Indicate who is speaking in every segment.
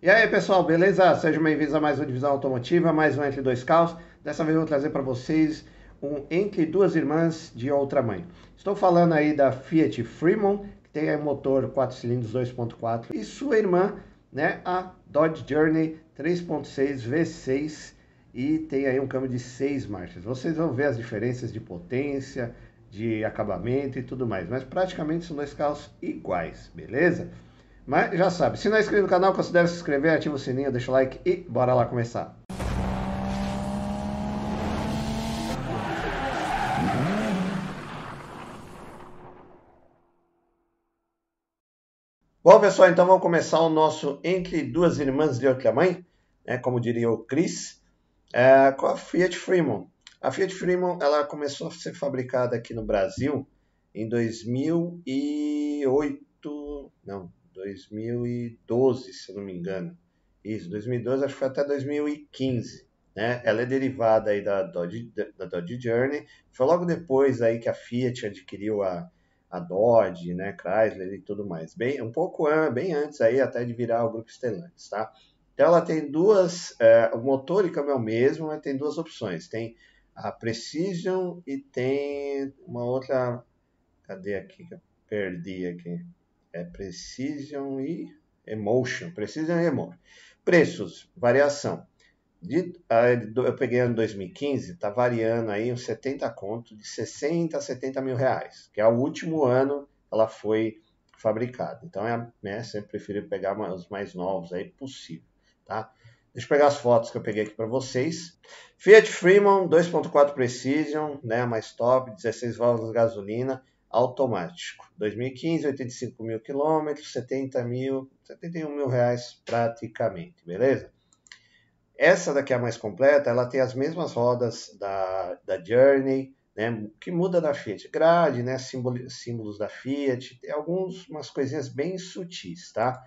Speaker 1: E aí pessoal, beleza? Sejam bem-vindos a mais uma divisão automotiva, mais um Entre Dois Carros. Dessa vez eu vou trazer para vocês um Entre Duas Irmãs de outra mãe. Estou falando aí da Fiat Fremont, que tem aí motor 4 cilindros 2.4, e sua irmã, né, a Dodge Journey 3.6 V6, e tem aí um câmbio de 6 marchas. Vocês vão ver as diferenças de potência, de acabamento e tudo mais, mas praticamente são dois carros iguais, beleza? Mas já sabe, se não é inscrito no canal, considere se inscrever, ativa o sininho, deixa o like e bora lá começar. Bom, pessoal, então vamos começar o nosso Entre Duas Irmãs de Outra Mãe, né, como diria o Chris, é, com a Fiat Fremont. A Fiat Fremont ela começou a ser fabricada aqui no Brasil em 2008, não, 2012, se não me engano. Isso, 2012, acho que foi até 2015. Né? Ela é derivada aí da Dodge, da Dodge Journey. Foi logo depois aí que a Fiat adquiriu a, a Dodge, né, Chrysler e tudo mais. Bem, um pouco bem antes aí até de virar o grupo Stellantis, tá? Então ela tem duas, é, o motor e câmbio é o mesmo, mas tem duas opções. Tem a Precision e tem uma outra, cadê aqui que eu perdi aqui? É Precision e Emotion. Precision e Emotion. Preços, variação. De, eu peguei ano 2015, está variando aí uns 70 conto, de 60 a 70 mil reais, que é o último ano ela foi fabricada. Então, é, né, sempre prefiro pegar os mais novos aí possível, tá? Deixa eu pegar as fotos que eu peguei aqui para vocês. Fiat Fremont 2.4 Precision, né, mais top, 16 válvulas de gasolina, automático. 2015, 85 mil quilômetros, 70 mil, 71 mil reais praticamente, beleza? Essa daqui é a mais completa, ela tem as mesmas rodas da, da Journey, né, que muda da Fiat. Grade, né, símbolo, símbolos da Fiat, tem algumas coisinhas bem sutis, tá?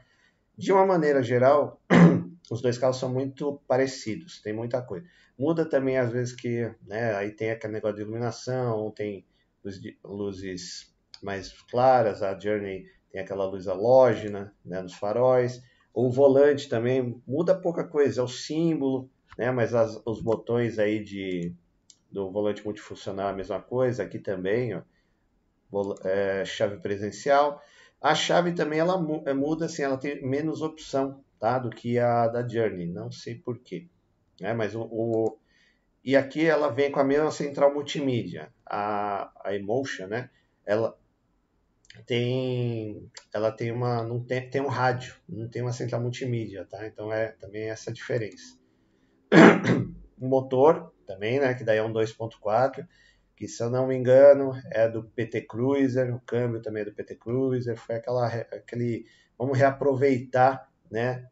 Speaker 1: De uma maneira geral, os dois carros são muito parecidos, tem muita coisa. Muda também às vezes que, né, aí tem aquele negócio de iluminação, tem luzes mais claras, a Journey tem aquela luz halógena né, nos faróis. O volante também muda pouca coisa, é o símbolo, né, mas as, os botões aí de, do volante multifuncional é a mesma coisa, aqui também, ó, é, chave presencial. A chave também ela é, muda, assim, ela tem menos opção tá, do que a da Journey, não sei porquê. Né, mas o, o, e aqui ela vem com a mesma central multimídia, a, a Emotion, né? Ela tem, ela tem uma, não tem, tem um rádio, não tem uma central multimídia, tá? Então é também essa diferença. o motor também, né? Que daí é um 2.4, que se eu não me engano é do PT Cruiser, o câmbio também é do PT Cruiser, foi aquela, aquele, vamos reaproveitar, né?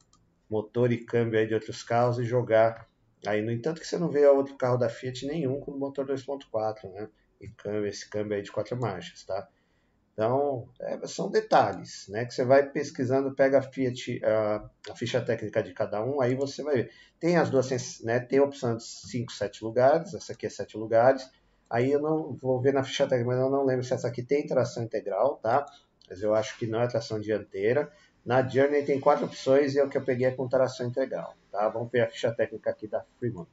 Speaker 1: Motor e câmbio aí de outros carros e jogar Aí, no entanto, que você não vê outro carro da Fiat nenhum com motor 2.4, né? E câmbio, esse câmbio aí de quatro marchas, tá? Então, é, são detalhes, né? Que você vai pesquisando, pega a Fiat, a, a, ficha técnica de cada um, aí você vai ver. Tem as duas, né? Tem a opção de 5, 7 lugares, essa aqui é 7 lugares. Aí eu não vou ver na ficha técnica, mas eu não lembro se essa aqui tem tração integral, tá? Mas eu acho que não é tração dianteira. Na Journey tem quatro opções e é o que eu peguei é com tração integral. Tá? Vamos ver a ficha técnica aqui da Fremont.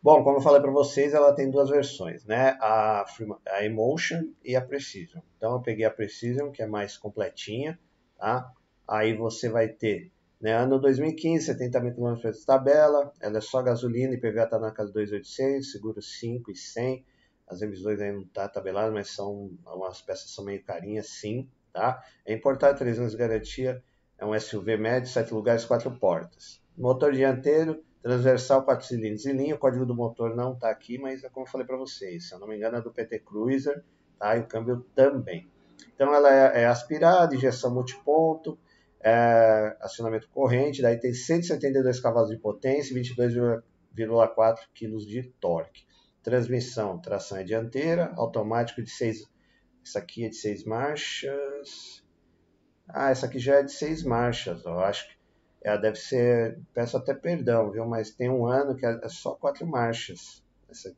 Speaker 1: Bom, como eu falei para vocês, ela tem duas versões, né? A, a Emotion e a Precision. Então eu peguei a Precision, que é mais completinha, tá? Aí você vai ter, né, ano 2015, 70 mil km de tabela, ela é só gasolina, IPVA está na casa 2.800, seguro 5 e 100. As revisões aí não tá tabelado, mas são, algumas peças são meio carinhas, sim, tá? É importado, 3 anos de garantia, é um SUV médio, 7 lugares, 4 portas. Motor dianteiro, transversal 4 cilindros em linha. O código do motor não está aqui, mas é como eu falei para vocês. Se eu não me engano, é do PT Cruiser, tá? E o câmbio também. Então ela é, é aspirada, injeção multiponto, é, acionamento corrente, daí tem 172 cavalos de potência e 22,4 kg de torque. Transmissão, tração é dianteira, automático de 6. Essa aqui é de 6 marchas. Ah, essa aqui já é de 6 marchas, ó. Acho que ela deve ser, peço até perdão, viu? Mas tem um ano que é só quatro marchas.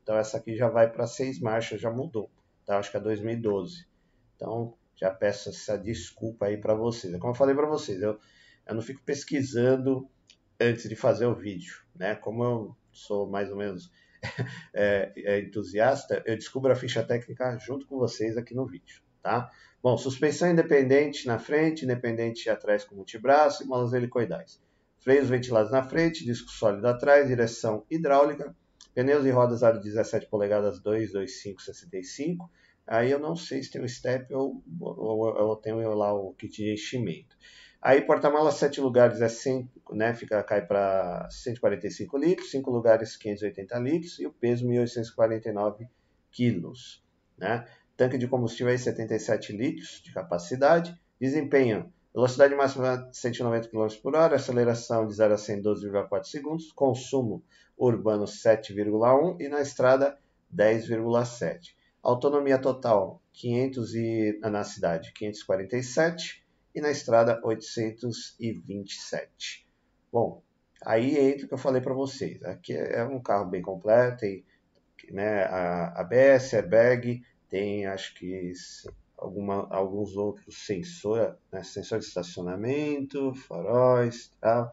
Speaker 1: Então essa aqui já vai para seis marchas, já mudou. Tá? Acho que é 2012. Então já peço essa desculpa aí para vocês. Como eu falei para vocês, eu eu não fico pesquisando antes de fazer o vídeo, né? Como eu sou mais ou menos é, é entusiasta, eu descubro a ficha técnica junto com vocês aqui no vídeo, tá? Bom, suspensão independente na frente, independente atrás com multibraço e molas helicoidais. Freios ventilados na frente, disco sólido atrás, direção hidráulica, pneus e rodas aro 17 polegadas 225 65. Aí eu não sei se tem o step ou, ou, ou tenho lá o kit de enchimento. Aí porta-malas 7 lugares é 100, né, fica cai para 145 litros, 5 lugares 580 litros e o peso 1849 quilos, né? Tanque de combustível aí 77 litros de capacidade, desempenho Velocidade máxima 190 km por hora, aceleração de 0 a 100 12,4 segundos, consumo urbano 7,1 e na estrada 10,7. Autonomia total 500 e, na cidade 547 e na estrada 827. Bom, aí entra o que eu falei para vocês. Aqui é um carro bem completo, tem né, a ABS, airbag, tem acho que alguma, alguns outros sensores, né, sensor de estacionamento, faróis, tal.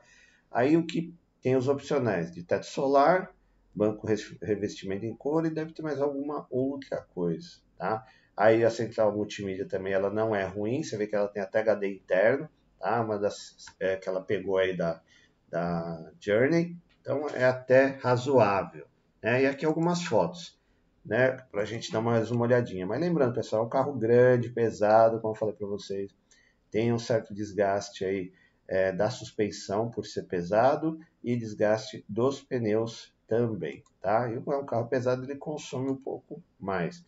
Speaker 1: Aí o que tem os opcionais de teto solar, banco revestimento em couro e deve ter mais alguma outra coisa, tá? Aí a central multimídia também ela não é ruim, você vê que ela tem até HD interno, tá? Uma das é, que ela pegou aí da, da Journey, então é até razoável. Né? E aqui algumas fotos né, para a gente dar mais uma olhadinha. Mas lembrando, pessoal, é um carro grande, pesado, como eu falei para vocês, tem um certo desgaste aí é, da suspensão por ser pesado e desgaste dos pneus também, tá? E é um carro pesado, ele consome um pouco mais.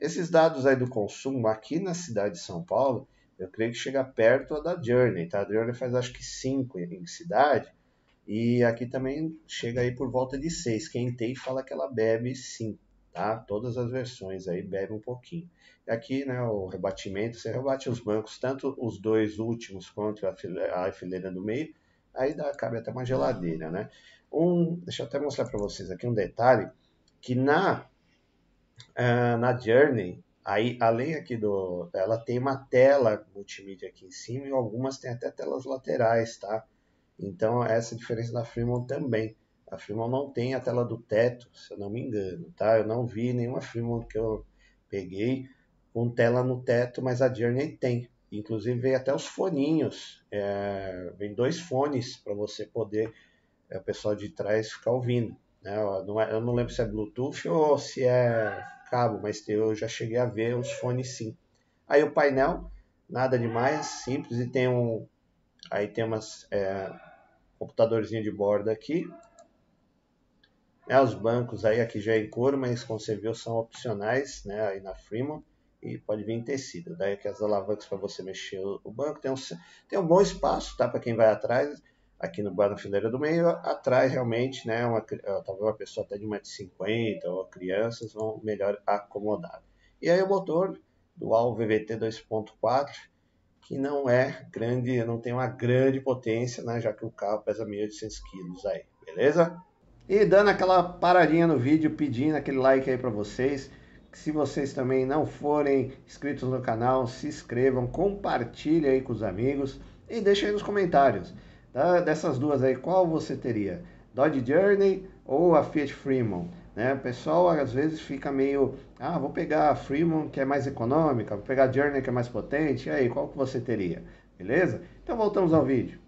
Speaker 1: Esses dados aí do consumo aqui na cidade de São Paulo, eu creio que chega perto da Journey, tá? A Journey faz acho que 5 em cidade, e aqui também chega aí por volta de 6. Quem tem fala que ela bebe 5 tá? Todas as versões aí bebe um pouquinho. E aqui, né, o rebatimento, você rebate os bancos, tanto os dois últimos quanto a fileira, a fileira do meio, aí dá, cabe até uma geladeira, né? Um, deixa eu até mostrar para vocês aqui um detalhe, que na, uh, na Journey, aí, além aqui do, ela tem uma tela multimídia aqui em cima e algumas tem até telas laterais, tá? Então, essa é a diferença da Fremont também. A Fremont não tem a tela do teto, se eu não me engano, tá? Eu não vi nenhuma Fremont que eu peguei com tela no teto, mas a Journey tem. Inclusive veio até os foninhos, é, vem dois fones para você poder, é, o pessoal de trás ficar ouvindo. Né? É, eu não lembro se é Bluetooth ou se é cabo, mas eu já cheguei a ver os fones sim. Aí o painel, nada demais, simples, e tem um, aí tem umas é, computadorzinho de bordo aqui, né, os bancos aí, aqui já é em couro, mas como você viu, são opcionais né, aí na Fremont e pode vir em tecido. Daí aqui as alavancas para você mexer o banco. Tem um, tem um bom espaço tá, para quem vai atrás, aqui no bar na fileira do meio. Atrás realmente, né, uma, talvez uma pessoa até de 1,50m ou crianças vão melhor acomodar. E aí o motor dual VVT 2.4 que não é grande, não tem uma grande potência, né, já que o carro pesa 1.800 kg aí, beleza? E dando aquela paradinha no vídeo, pedindo aquele like aí para vocês. Se vocês também não forem inscritos no canal, se inscrevam, compartilhem aí com os amigos e deixem aí nos comentários. Tá? Dessas duas aí, qual você teria? Dodge Journey ou a Fiat Fremont? Né? O pessoal às vezes fica meio, ah, vou pegar a Fremont que é mais econômica, vou pegar a Journey que é mais potente, e aí, qual que você teria? Beleza? Então voltamos ao vídeo.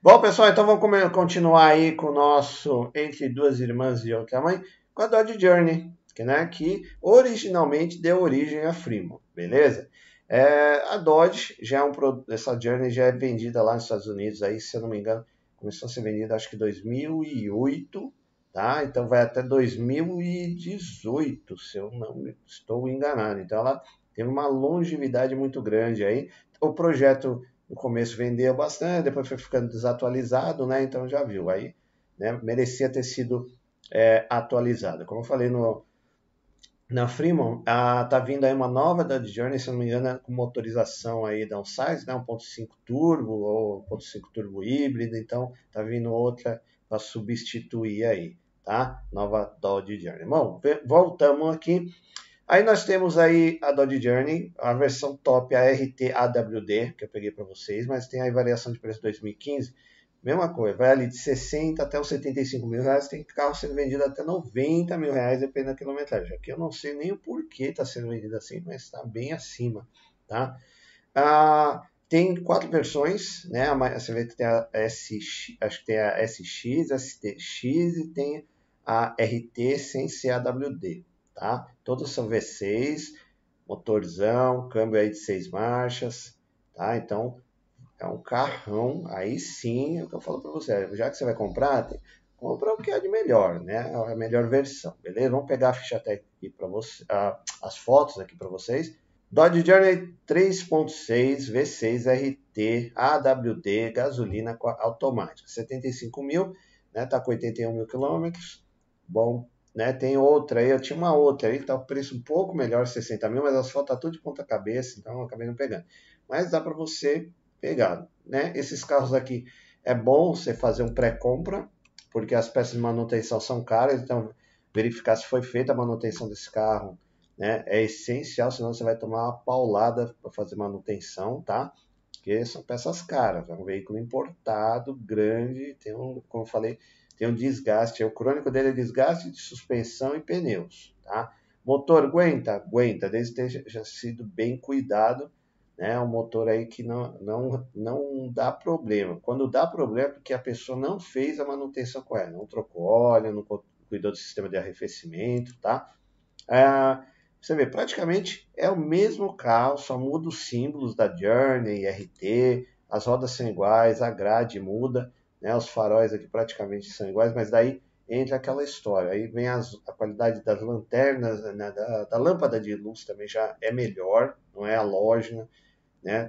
Speaker 1: Bom, pessoal, então vamos continuar aí com o nosso Entre Duas Irmãs e Outra Mãe, com a Dodge Journey, que, né, que originalmente deu origem à Fremont, beleza? É, a Dodge, já é um, essa Journey já é vendida lá nos Estados Unidos, aí, se eu não me engano, começou a ser vendida acho que em 2008, tá? Então vai até 2018, se eu não estou enganado. Então ela tem uma longevidade muito grande aí. O projeto no começo vendeu bastante, depois foi ficando desatualizado, né? Então já viu, aí né, merecia ter sido é, atualizado. Como eu falei no, na Fremont, tá vindo aí uma nova da Journey, se não me engano, com motorização aí downsize, né? 1.5 turbo ou 1.5 turbo híbrido, então tá vindo outra para substituir aí, tá? Nova Dodge Journey. Bom, voltamos aqui. Aí nós temos aí a Dodge Journey, a versão top, a RT AWD, que eu peguei para vocês, mas tem aí variação de preço 2015. Mesma coisa, vai ali de 60 até os 75 mil reais, tem carro sendo vendido até 90 mil reais, dependendo da quilometragem. Aqui eu não sei nem o porquê está sendo vendido assim, mas está bem acima, tá? Ah, tem quatro versões, né? Você vê que tem a SX, acho que tem a SX, STX e tem a RT sem CAWD, tá? Todos são V6, motorzão, câmbio aí de seis marchas, tá? Então é um carrão, aí sim é o que eu falo para você. Já que você vai comprar, compra o que é de melhor, né? A melhor versão, beleza? Vamos pegar a ficha técnica aqui para você, as fotos aqui para vocês. Dodge Journey 3.6 V6 RT AWD gasolina automática, 75 mil, né? Tá com 81 mil quilômetros. Bom, né? Tem outra aí, eu tinha uma outra aí que tá o preço um pouco melhor, 60 mil, mas as fotos tá tudo de ponta cabeça, então eu acabei não pegando. Mas dá para você pegado. Né? Esses carros aqui é bom você fazer um pré-compra, porque as peças de manutenção são caras, então verificar se foi feita a manutenção desse carro né, é essencial, senão você vai tomar uma paulada para fazer manutenção, tá? Porque são peças caras, é um veículo importado, grande, tem um, como eu falei, tem um desgaste, o crônico dele é desgaste de suspensão e pneus, tá? Motor aguenta? Aguenta, desde que tenha sido bem cuidado, né? Um motor aí que não, não, não dá problema. Quando dá problema é porque a pessoa não fez a manutenção correta, não trocou óleo, não cuidou do sistema de arrefecimento, tá? É, você vê, praticamente é o mesmo carro, só muda os símbolos da Journey, RT, as rodas são iguais, a grade muda, né? Os faróis aqui praticamente são iguais, mas daí entra aquela história. Aí vem as, a qualidade das lanternas, né? da, da lâmpada de luz também já é melhor, não é halógena né?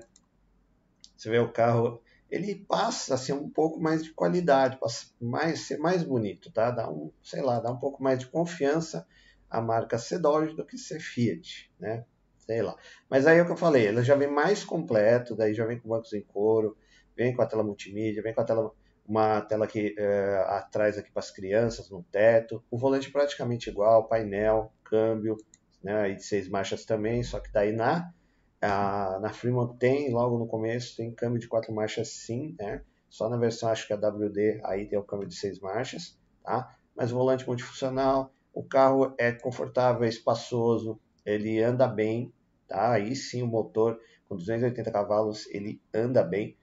Speaker 1: Você vê o carro, ele passa a ser um pouco mais de qualidade, passa mais ser mais bonito, tá? Dá um, sei lá, dá um pouco mais de confiança a marca ser Dodge do que ser Fiat, né? Sei lá. Mas aí é o que eu falei, ele já vem mais completo, daí já vem com bancos em couro, vem com a tela multimídia, vem com a tela uma tela aqui é, atrás aqui para as crianças no teto, o volante praticamente igual, painel, câmbio, né, e de seis marchas também, só que daí na a, na Fremont tem, logo no começo, tem câmbio de quatro marchas sim, né? Só na versão, acho que a WD, aí tem o câmbio de seis marchas, tá? Mas volante multifuncional, o carro é confortável, é espaçoso, ele anda bem, tá? Aí sim o motor com 280 cavalos, ele anda bem.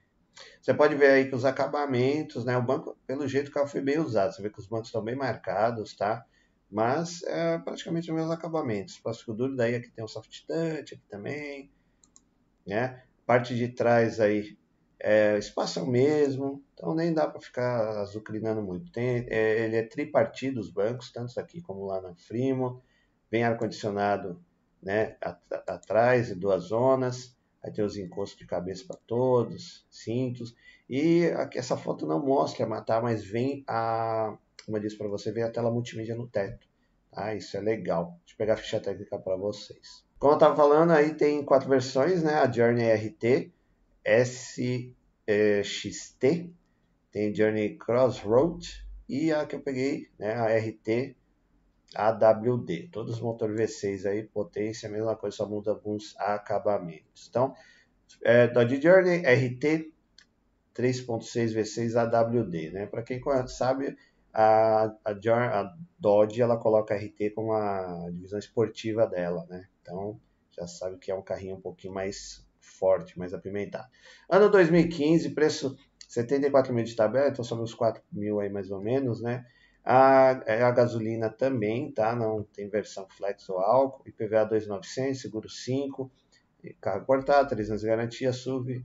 Speaker 1: Você pode ver aí que os acabamentos, né? O banco, pelo jeito, o carro foi bem usado. Você vê que os bancos estão bem marcados, tá? Mas é praticamente os mesmos acabamentos. Plástico duro, daí aqui tem um soft touch, aqui também né? Parte de trás aí é espaço mesmo, então nem dá para ficar azucrinando muito. Tem, é, ele é tripartido os bancos, tanto aqui como lá na Frimo, vem ar-condicionado né, atrás, duas zonas, aí tem os encostos de cabeça para todos, cintos, e aqui essa foto não mostra matar, mas vem a, como eu disse para você, vem a tela multimídia no teto, tá? Isso é legal. Deixa eu pegar a ficha técnica para vocês. Como eu estava falando, aí tem quatro versões, né? A Journey RT, SXT, tem Journey Crossroad e a que eu peguei, né? A RT AWD. Todos os motores V6 aí, potência, mesma coisa, só muda alguns acabamentos. Então, é, Dodge Journey RT 3.6 V6 AWD, né? Para quem sabe, a, a, a Dodge ela coloca a RT como a divisão esportiva dela, né? Então já sabe que é um carrinho um pouquinho mais forte, mais apimentado. Ano 2015, preço 74 mil de tabela, então sobre uns 4 mil aí mais ou menos, né? A, a gasolina também, tá? Não tem versão flex ou álcool, IPVA 2.900, seguro 5, carro importado, 3 anos de garantia, SUV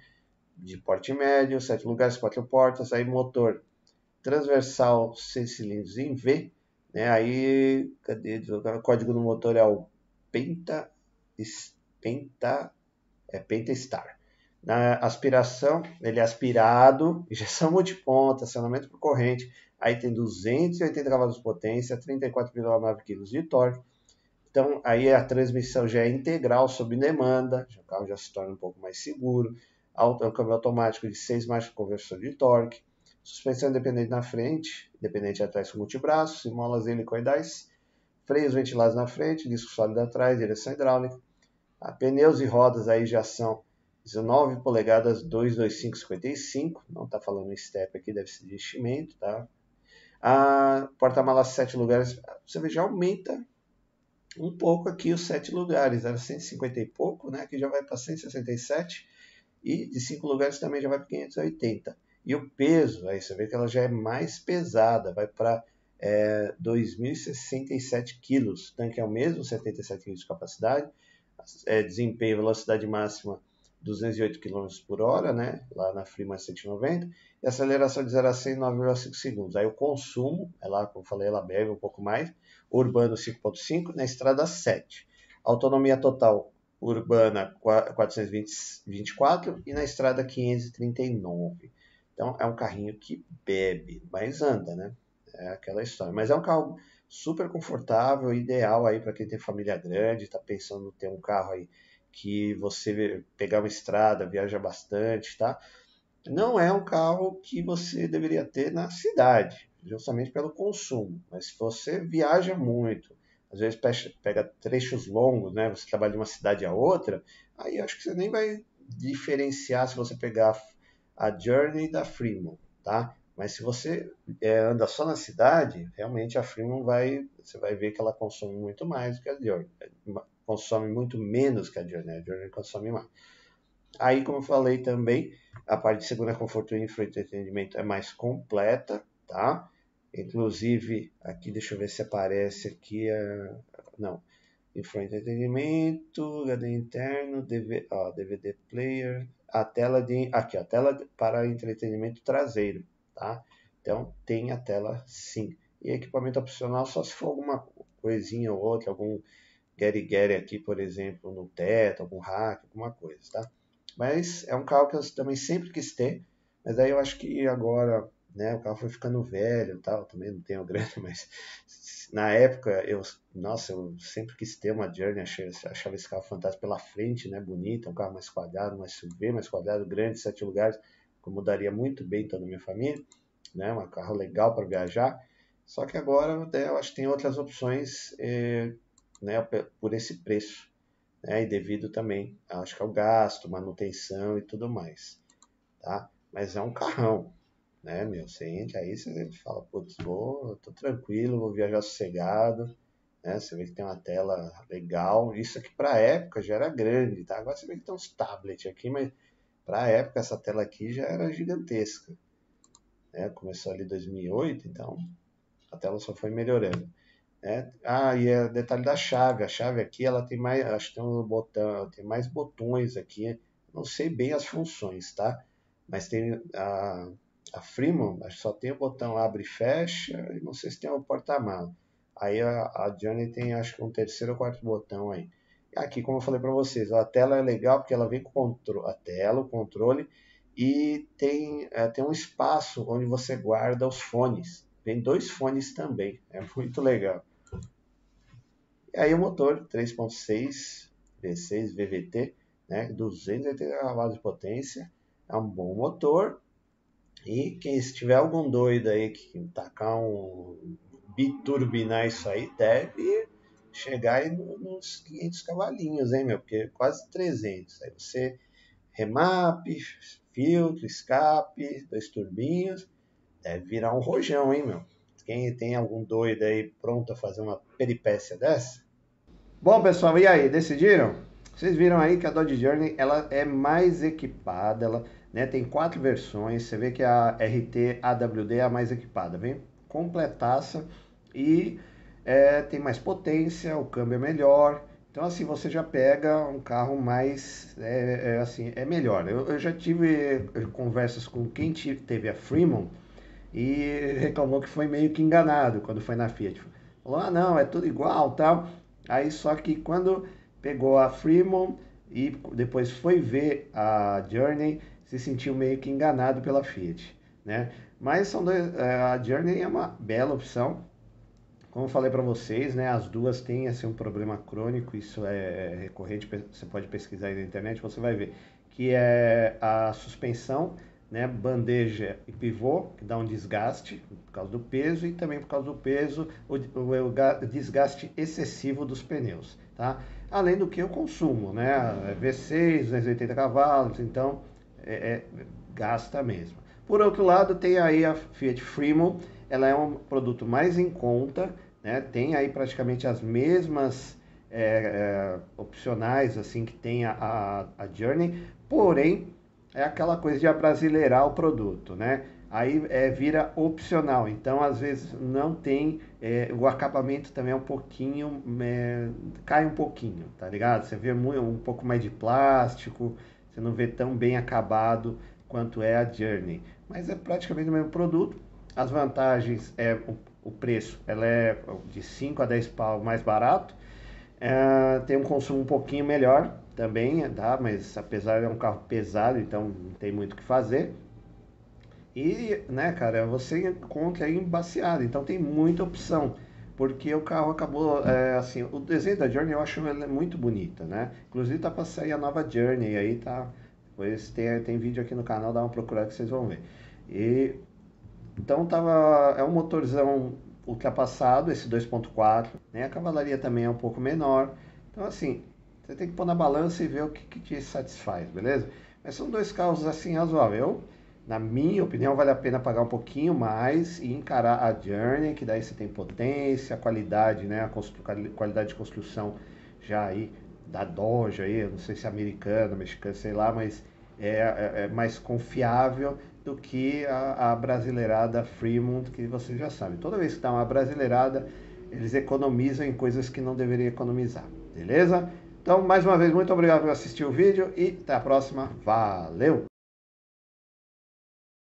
Speaker 1: de porte médio, 7 lugares, 4 portas, aí motor transversal 6 cilindros em V, né? Aí, cadê? O código do motor é o Penta Penta, é Pentastar. Na aspiração, ele é aspirado, injeção multiponta, acionamento por corrente, aí tem 280 cavalos de potência, 34,9 kg de torque. Então, aí a transmissão já é integral sob demanda, o carro já se torna um pouco mais seguro. Um câmbio automático de 6 marchas com conversor de torque. Suspensão independente na frente, independente atrás com multibraços, molas helicoidais freios ventilados na frente, disco sólido atrás, direção hidráulica. A pneus e rodas aí já são 19 polegadas 22555, não está falando step aqui, deve ser de enchimento, tá? A porta-malas 7 lugares, você vê, já aumenta um pouco aqui os 7 lugares, era 150 e pouco, né? Aqui já vai para 167 e de 5 lugares também já vai para 580. E o peso, aí você vê que ela já é mais pesada, vai para é, 2.067 quilos. O tanque é o mesmo, 77 kg de capacidade. É, desempenho, velocidade máxima 208 km por hora, né? lá na Freeman 190, e aceleração de 0 a 100 em 9,5 segundos. Aí o consumo, é lá, como eu falei, ela bebe um pouco mais, urbano 5,5, na estrada 7. Autonomia total urbana 424 e na estrada 539. Então é um carrinho que bebe, mas anda, né? É aquela história. Mas é um carro super confortável, ideal aí para quem tem família grande, está pensando em ter um carro aí que você pegar uma estrada, viaja bastante, tá? Não é um carro que você deveria ter na cidade, justamente pelo consumo. Mas se você viaja muito, às vezes pega trechos longos, né? Você trabalha de uma cidade a outra, aí acho que você nem vai diferenciar se você pegar a Journey da Fremont, tá? Mas se você é, anda só na cidade, realmente a Fremont vai, você vai ver que ela consome muito mais do que a Journey consome muito menos que a Journey, a Journey consome mais. Aí, como eu falei também, a parte de segurança, conforto e entretenimento é mais completa, tá? Inclusive, aqui, deixa eu ver se aparece aqui, a... não, entretenimento, HD interno, DVD, ó, DVD player, a tela de, aqui, a tela para entretenimento traseiro, tá? Então, tem a tela sim. E equipamento opcional só se for alguma coisinha ou outra, algum Gary aqui, por exemplo, no teto, algum hack, alguma coisa, tá? Mas é um carro que eu também sempre quis ter, mas aí eu acho que agora, né, o carro foi ficando velho tal, também não tenho grana, mas na época eu, nossa, eu sempre quis ter uma Journey, achei, achava esse carro fantástico pela frente, né, bonito, um carro mais quadrado, mais SUV, mais quadrado, grande, sete lugares, que mudaria muito bem toda a minha família, né, um carro legal para viajar, só que agora né, eu acho que tem outras opções eh, né, por esse preço. Né, e devido também, acho que ao gasto, manutenção e tudo mais. Tá? Mas é um carrão, né, meu? Você entra aí, você fala, putz, vou, tô tranquilo, vou viajar sossegado, né? Você vê que tem uma tela legal. Isso aqui para época já era grande, tá? Agora você vê que tem uns tablets aqui, mas para a época essa tela aqui já era gigantesca. Né? Começou ali em 2008, então a tela só foi melhorando. É, ah, e é detalhe da chave. A chave aqui ela tem mais, acho que tem um botão, tem mais botões aqui. Não sei bem as funções, tá? Mas tem a, a Freeman, acho que só tem o botão abre e fecha, e não sei se tem o porta-mala. Aí a, a Johnny tem acho que um terceiro ou quarto botão aí. Aqui, como eu falei para vocês, a tela é legal porque ela vem com a tela, o controle e tem, é, tem um espaço onde você guarda os fones. Vem dois fones também, é muito legal. E aí o motor 3.6 V6 VVT, né, 280 cavalos de potência, é um bom motor. E quem estiver algum doido aí que tacar um biturbinar isso aí, deve chegar aí nos 500 cavalinhos, hein, meu? Porque é quase 300. Aí você remap, filtro, escape, dois turbinhos, deve virar um rojão, hein, meu? Quem tem algum doido aí pronto a fazer uma peripécia dessa, Bom, pessoal, e aí, decidiram? Vocês viram aí que a Dodge Journey ela é mais equipada, ela né, tem quatro versões. Você vê que a RT AWD é a mais equipada, vem completaça e é, tem mais potência, o câmbio é melhor. Então assim você já pega um carro mais é, é assim é melhor. Eu, eu, já tive conversas com quem teve a Fremont e reclamou que foi meio que enganado quando foi na Fiat. Falou, ah não, é tudo igual, tal. Aí só que quando pegou a Fremont e depois foi ver a Journey, se sentiu meio que enganado pela Fiat, né? Mas são dois, é, a Journey é uma bela opção. Como eu falei para vocês, né, as duas têm assim, um problema crônico, isso é recorrente, você pode pesquisar aí na internet, você vai ver que é a suspensão né, bandeja e pivô, que dá um desgaste por causa do peso e também por causa do peso, o, o, o desgaste excessivo dos pneus, tá? Além do que o consumo, né, V6, 280 cavalos, então é, é, gasta mesmo. Por outro lado, tem aí a Fiat Freemo, ela é um produto mais em conta, né, tem aí praticamente as mesmas é, é, opcionais assim que tem a, a, a Journey, porém é aquela coisa de abrasileirar o produto, né? Aí é, vira opcional, então às vezes não tem, é, o acabamento também é um pouquinho, é, cai um pouquinho, tá ligado? Você vê muito, um pouco mais de plástico, você não vê tão bem acabado quanto é a Journey, mas é praticamente o mesmo produto. As vantagens é o, preço, ela é de 5 a 10 pau mais barato, é, tem um consumo um pouquinho melhor, também, tá? Mas apesar de é um carro pesado, então não tem muito o que fazer. E, né, cara, você encontra aí embaciado, então tem muita opção. Porque o carro acabou, é, assim, o desenho da Journey eu acho muito bonita, né? Inclusive tá para sair a nova Journey aí, tá? Depois tem, tem vídeo aqui no canal, dá uma procurada que vocês vão ver. E, então tava, é um motorzão ultrapassado, esse 2.4, né? A cavalaria também é um pouco menor. Então, assim, você tem que pôr na balança e ver o que, que te satisfaz, beleza? Mas são dois carros assim razoáveis. Na minha opinião, vale a pena pagar um pouquinho mais e encarar a Journey, que daí você tem potência, qualidade, né? A qualidade de construção já aí da Dodge aí, não sei se é americana, mexicana, sei lá, mas é, é, é mais confiável do que a, a, brasileirada Fremont, que você já sabe. Toda vez que dá uma brasileirada, eles economizam em coisas que não deveriam economizar, beleza? Então, mais uma vez, muito obrigado por assistir o vídeo e até a próxima. Valeu!